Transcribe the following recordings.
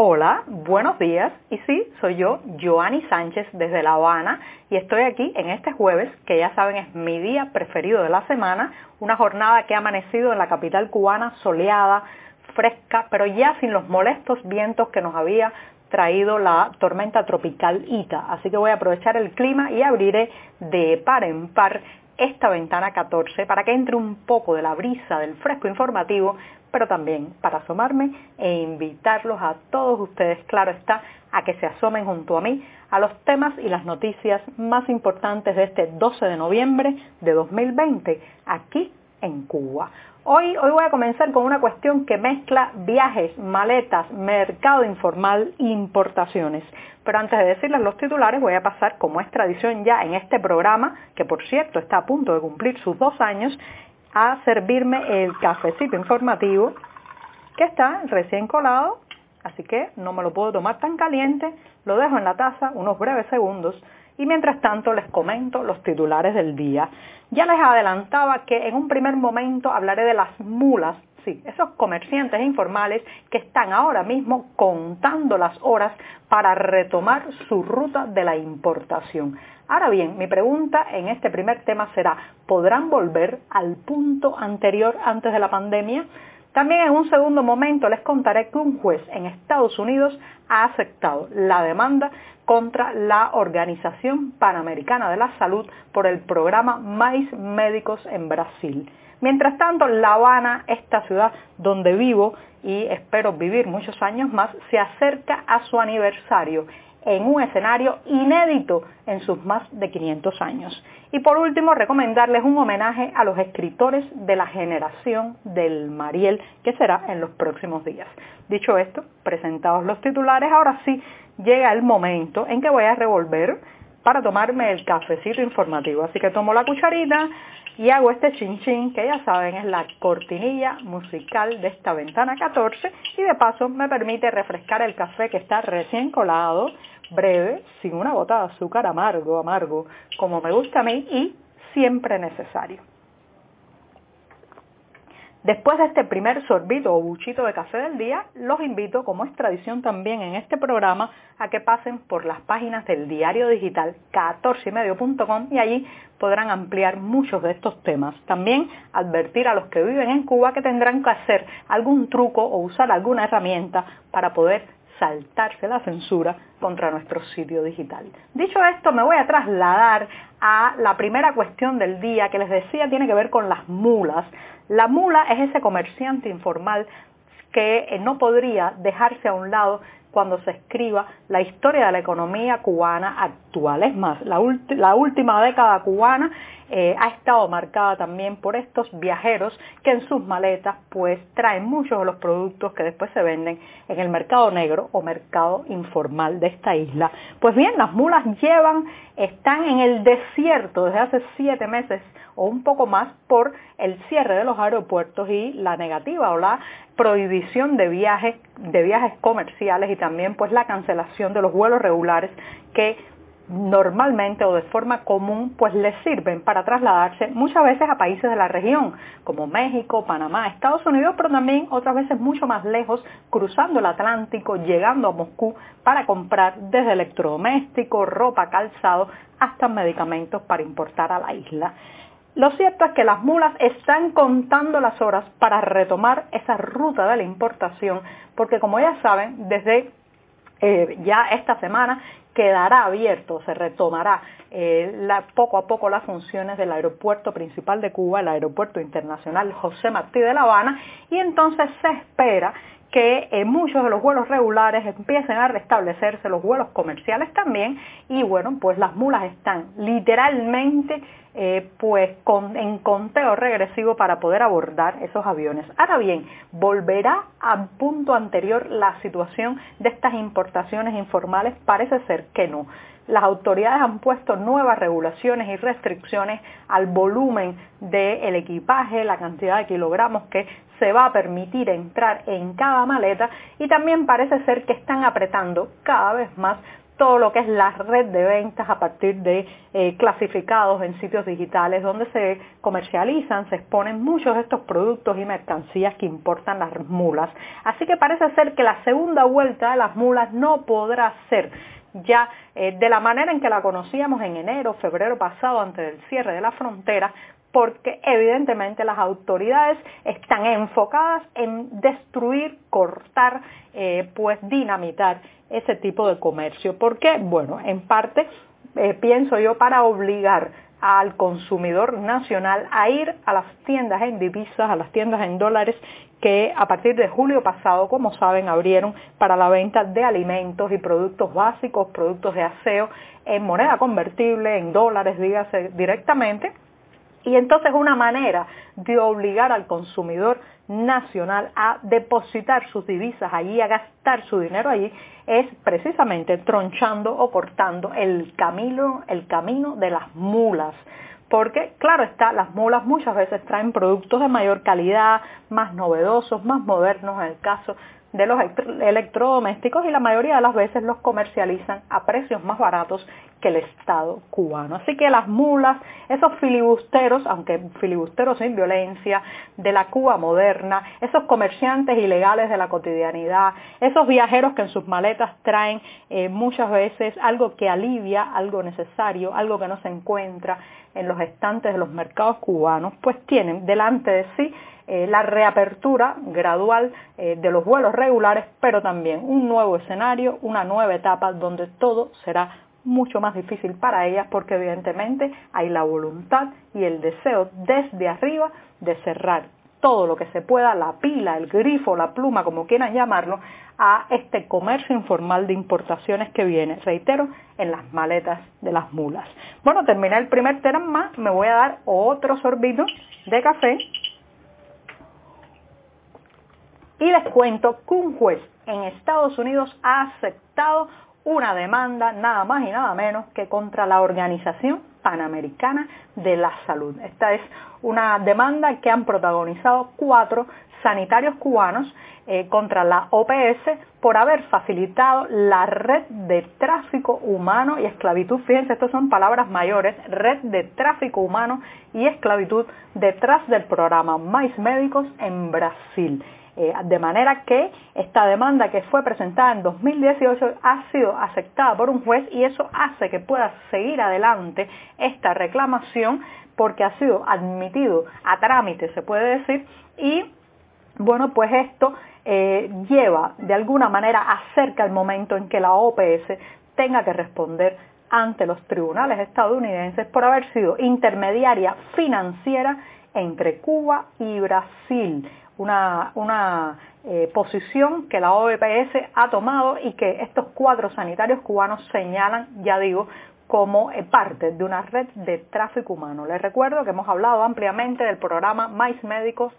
Hola, buenos días. Y sí, soy yo, Joanny Sánchez, desde La Habana, y estoy aquí en este jueves, que ya saben es mi día preferido de la semana, una jornada que ha amanecido en la capital cubana soleada, fresca, pero ya sin los molestos vientos que nos había traído la tormenta tropical Ita. Así que voy a aprovechar el clima y abriré de par en par esta ventana 14 para que entre un poco de la brisa del fresco informativo pero también para asomarme e invitarlos a todos ustedes, claro está, a que se asomen junto a mí a los temas y las noticias más importantes de este 12 de noviembre de 2020 aquí en Cuba. Hoy, hoy voy a comenzar con una cuestión que mezcla viajes, maletas, mercado informal importaciones. Pero antes de decirles los titulares, voy a pasar, como es tradición ya en este programa, que por cierto está a punto de cumplir sus dos años, a servirme el cafecito informativo que está recién colado, así que no me lo puedo tomar tan caliente, lo dejo en la taza unos breves segundos y mientras tanto les comento los titulares del día. Ya les adelantaba que en un primer momento hablaré de las mulas, esos comerciantes informales que están ahora mismo contando las horas para retomar su ruta de la importación. Ahora bien, mi pregunta en este primer tema será, ¿podrán volver al punto anterior antes de la pandemia? También en un segundo momento les contaré que un juez en Estados Unidos ha aceptado la demanda contra la Organización Panamericana de la Salud por el programa Mais Médicos en Brasil. Mientras tanto, La Habana, esta ciudad donde vivo y espero vivir muchos años más, se acerca a su aniversario en un escenario inédito en sus más de 500 años. Y por último, recomendarles un homenaje a los escritores de la generación del Mariel, que será en los próximos días. Dicho esto, presentados los titulares, ahora sí llega el momento en que voy a revolver para tomarme el cafecito informativo. Así que tomo la cucharita y hago este chin chin que ya saben es la cortinilla musical de esta ventana 14 y de paso me permite refrescar el café que está recién colado, breve, sin una gota de azúcar amargo, amargo, como me gusta a mí y siempre necesario. Después de este primer sorbito o buchito de café del día, los invito, como es tradición también en este programa, a que pasen por las páginas del diario digital 14ymedio.com y allí podrán ampliar muchos de estos temas. También advertir a los que viven en Cuba que tendrán que hacer algún truco o usar alguna herramienta para poder saltarse la censura contra nuestro sitio digital. Dicho esto, me voy a trasladar a la primera cuestión del día que les decía tiene que ver con las mulas. La mula es ese comerciante informal que eh, no podría dejarse a un lado cuando se escriba la historia de la economía cubana actual. Es más, la, última década cubana eh, ha estado marcada también por estos viajeros que en sus maletas pues traen muchos de los productos que después se venden en el mercado negro o mercado informal de esta isla. Pues bien, las mulas llevan, están en el desierto desde hace siete meses o un poco más por el cierre de los aeropuertos y la negativa o la prohibición de viajes, de viajes comerciales y también pues la cancelación de los vuelos regulares que normalmente o de forma común pues les sirven para trasladarse muchas veces a países de la región como México, Panamá, Estados Unidos, pero también otras veces mucho más lejos cruzando el Atlántico, llegando a Moscú para comprar desde electrodomésticos, ropa, calzado hasta medicamentos para importar a la isla. Lo cierto es que las mulas están contando las horas para retomar esa ruta de la importación, porque como ya saben, desde eh, ya esta semana quedará abierto, se retomará eh, poco a poco las funciones del aeropuerto principal de Cuba, el aeropuerto internacional José Martí de La Habana, y entonces se espera que eh, muchos de los vuelos regulares empiecen a restablecerse, los vuelos comerciales también, y bueno, pues las mulas están literalmente eh, pues en conteo regresivo para poder abordar esos aviones. Ahora bien, volverá al punto anterior la situación de estas importaciones informales, parece ser que no las autoridades han puesto nuevas regulaciones y restricciones al volumen del equipaje, la cantidad de kilogramos que se va a permitir entrar en cada maleta y también parece ser que están apretando cada vez más todo lo que es la red de ventas a partir de eh, clasificados en sitios digitales donde se comercializan, se exponen muchos de estos productos y mercancías que importan las mulas. Así que parece ser que la segunda vuelta de las mulas no podrá ser ya eh, de la manera en que la conocíamos en enero, febrero pasado, antes del cierre de la frontera, porque evidentemente las autoridades están enfocadas en destruir, cortar, eh, pues dinamitar ese tipo de comercio. ¿Por qué? Bueno, en parte eh, pienso yo para obligar al consumidor nacional a ir a las tiendas en divisas, a las tiendas en dólares que a partir de julio pasado, como saben, abrieron para la venta de alimentos y productos básicos, productos de aseo en moneda convertible, en dólares, dígase directamente. Y entonces una manera de obligar al consumidor nacional a depositar sus divisas allí, a gastar su dinero allí, es precisamente tronchando o cortando el camino, el camino de las mulas. Porque claro está, las mulas muchas veces traen productos de mayor calidad, más novedosos, más modernos en el caso de los electrodomésticos y la mayoría de las veces los comercializan a precios más baratos que el Estado cubano. Así que las mulas, esos filibusteros, aunque filibusteros sin violencia, de la Cuba moderna, esos comerciantes ilegales de la cotidianidad, esos viajeros que en sus maletas traen eh, muchas veces algo que alivia, algo necesario, algo que no se encuentra en los estantes de los mercados cubanos, pues tienen delante de sí eh, la reapertura gradual eh, de los vuelos regulares, pero también un nuevo escenario, una nueva etapa donde todo será mucho más difícil para ellas porque evidentemente hay la voluntad y el deseo desde arriba de cerrar todo lo que se pueda, la pila, el grifo, la pluma, como quieran llamarlo, a este comercio informal de importaciones que viene, reitero, en las maletas de las mulas. Bueno, terminé el primer tema, me voy a dar otro sorbito de café y les cuento que un juez en Estados Unidos ha aceptado una demanda nada más y nada menos que contra la Organización Panamericana de la Salud. Esta es una demanda que han protagonizado cuatro sanitarios cubanos eh, contra la OPS por haber facilitado la red de tráfico humano y esclavitud. Fíjense, estas son palabras mayores, red de tráfico humano y esclavitud detrás del programa Mais Médicos en Brasil. Eh, de manera que esta demanda que fue presentada en 2018 ha sido aceptada por un juez y eso hace que pueda seguir adelante esta reclamación porque ha sido admitido a trámite, se puede decir, y bueno, pues esto eh, lleva de alguna manera acerca el momento en que la OPS tenga que responder ante los tribunales estadounidenses por haber sido intermediaria financiera entre Cuba y Brasil una, eh, posición que la OEPS ha tomado y que estos cuatro sanitarios cubanos señalan, ya digo, como eh, parte de una red de tráfico humano. Les recuerdo que hemos hablado ampliamente del programa Mais Médicos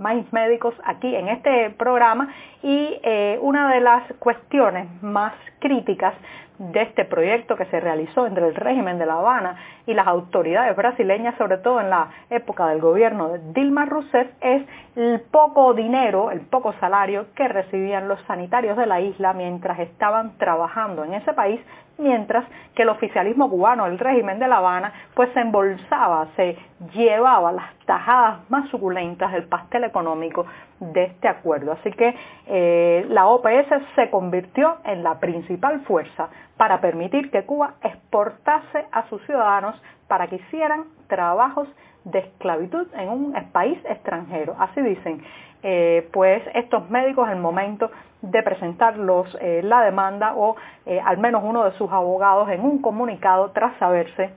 más médicos aquí en este programa y eh, una de las cuestiones más críticas de este proyecto que se realizó entre el régimen de La Habana y las autoridades brasileñas, sobre todo en la época del gobierno de Dilma Rousseff, es el poco dinero, el poco salario que recibían los sanitarios de la isla mientras estaban trabajando en ese país, mientras que el oficialismo cubano, el régimen de La Habana, pues se embolsaba, se llevaba las tajadas más suculentas del pastel económico de este acuerdo. Así que eh, la OPS se convirtió en la principal fuerza para permitir que Cuba exportase a sus ciudadanos para que hicieran trabajos de esclavitud en un país extranjero. Así dicen, eh, pues estos médicos el momento de presentar eh, la demanda o al menos uno de sus abogados en un comunicado tras saberse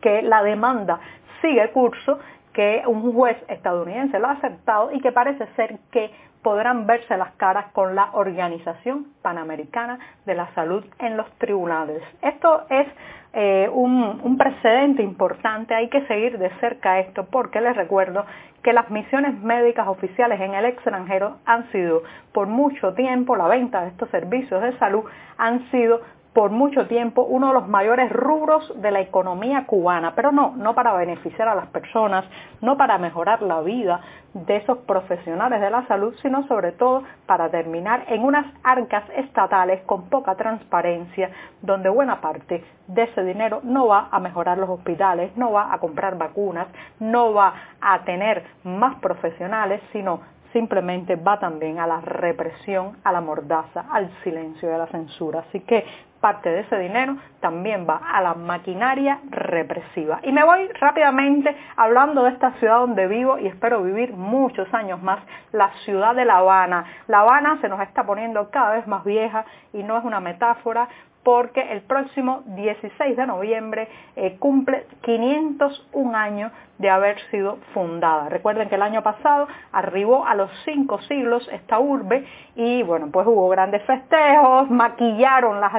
que la demanda sigue curso que un juez estadounidense lo ha aceptado y que parece ser que podrán verse las caras con la Organización Panamericana de la Salud en los tribunales. Esto es eh, un, un, precedente importante, hay que seguir de cerca esto porque les recuerdo que las misiones médicas oficiales en el extranjero han sido por mucho tiempo, la venta de estos servicios de salud han sido por mucho tiempo uno de los mayores rubros de la economía cubana, pero no, no para beneficiar a las personas, no para mejorar la vida de esos profesionales de la salud, sino sobre todo para terminar en unas arcas estatales con poca transparencia, donde buena parte de ese dinero no va a mejorar los hospitales, no va a comprar vacunas, no va a tener más profesionales, sino simplemente va también a la represión, a la mordaza, al silencio y a la censura. Así que parte de ese dinero también va a la maquinaria represiva. Y me voy rápidamente hablando de esta ciudad donde vivo y espero vivir muchos años más, la ciudad de La Habana. La Habana se nos está poniendo cada vez más vieja y no es una metáfora porque el próximo 16 de noviembre eh, cumple 501 años de haber sido fundada. Recuerden que el año pasado arribó a los cinco siglos esta urbe y bueno, pues hubo grandes festejos, maquillaron las,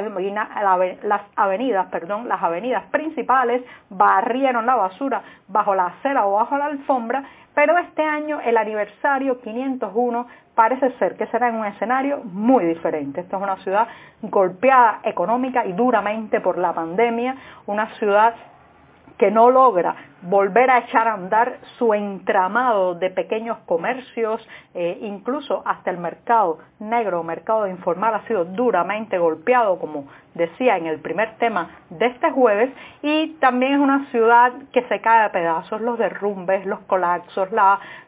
avenidas, perdón, las avenidas principales, barrieron la basura bajo la acera o bajo la alfombra, pero este año el aniversario 501 parece ser que será en un escenario muy diferente. Esta es una ciudad golpeada económica y duramente por la pandemia, una ciudad que no logra volver a echar a andar su entramado de pequeños comercios, eh, incluso hasta el mercado negro, mercado informal ha sido duramente golpeado, como decía en el primer tema de este jueves, y también es una ciudad que se cae a pedazos, los derrumbes, los colapsos,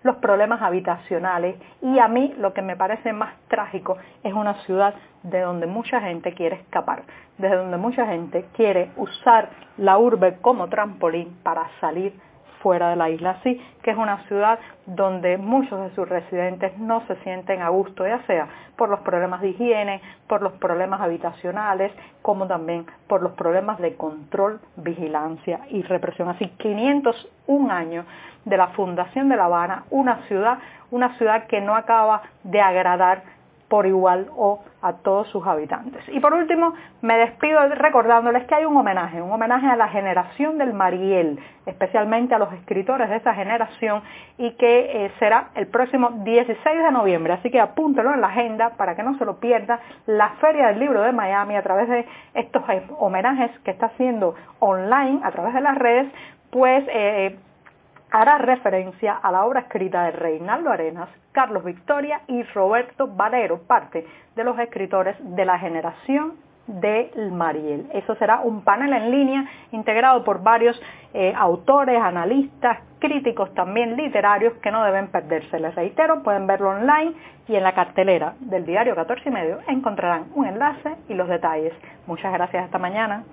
los problemas habitacionales, y a mí lo que me parece más trágico es una ciudad de donde mucha gente quiere escapar, desde donde mucha gente quiere usar la urbe como trampolín para salir fuera de la isla, así que es una ciudad donde muchos de sus residentes no se sienten a gusto, ya sea por los problemas de higiene, por los problemas habitacionales, como también por los problemas de control, vigilancia y represión. Así 501 años de la fundación de La Habana, una ciudad, una ciudad que no acaba de agradar por igual o a todos sus habitantes. Y por último, me despido recordándoles que hay un homenaje, un homenaje a la generación del Mariel, especialmente a los escritores de esa generación y que eh, será el próximo 16 de noviembre. Así que apúntelo en la agenda para que no se lo pierda la Feria del Libro de Miami a través de estos homenajes que está haciendo online a través de las redes, pues eh, hará referencia a la obra escrita de Reinaldo Arenas, Carlos Victoria y Roberto Valero, parte de los escritores de la generación del Mariel. Eso será un panel en línea integrado por varios eh, autores, analistas, críticos también literarios que no deben perderse. Les reitero, pueden verlo online y en la cartelera del diario 14 y medio encontrarán un enlace y los detalles. Muchas gracias, hasta mañana.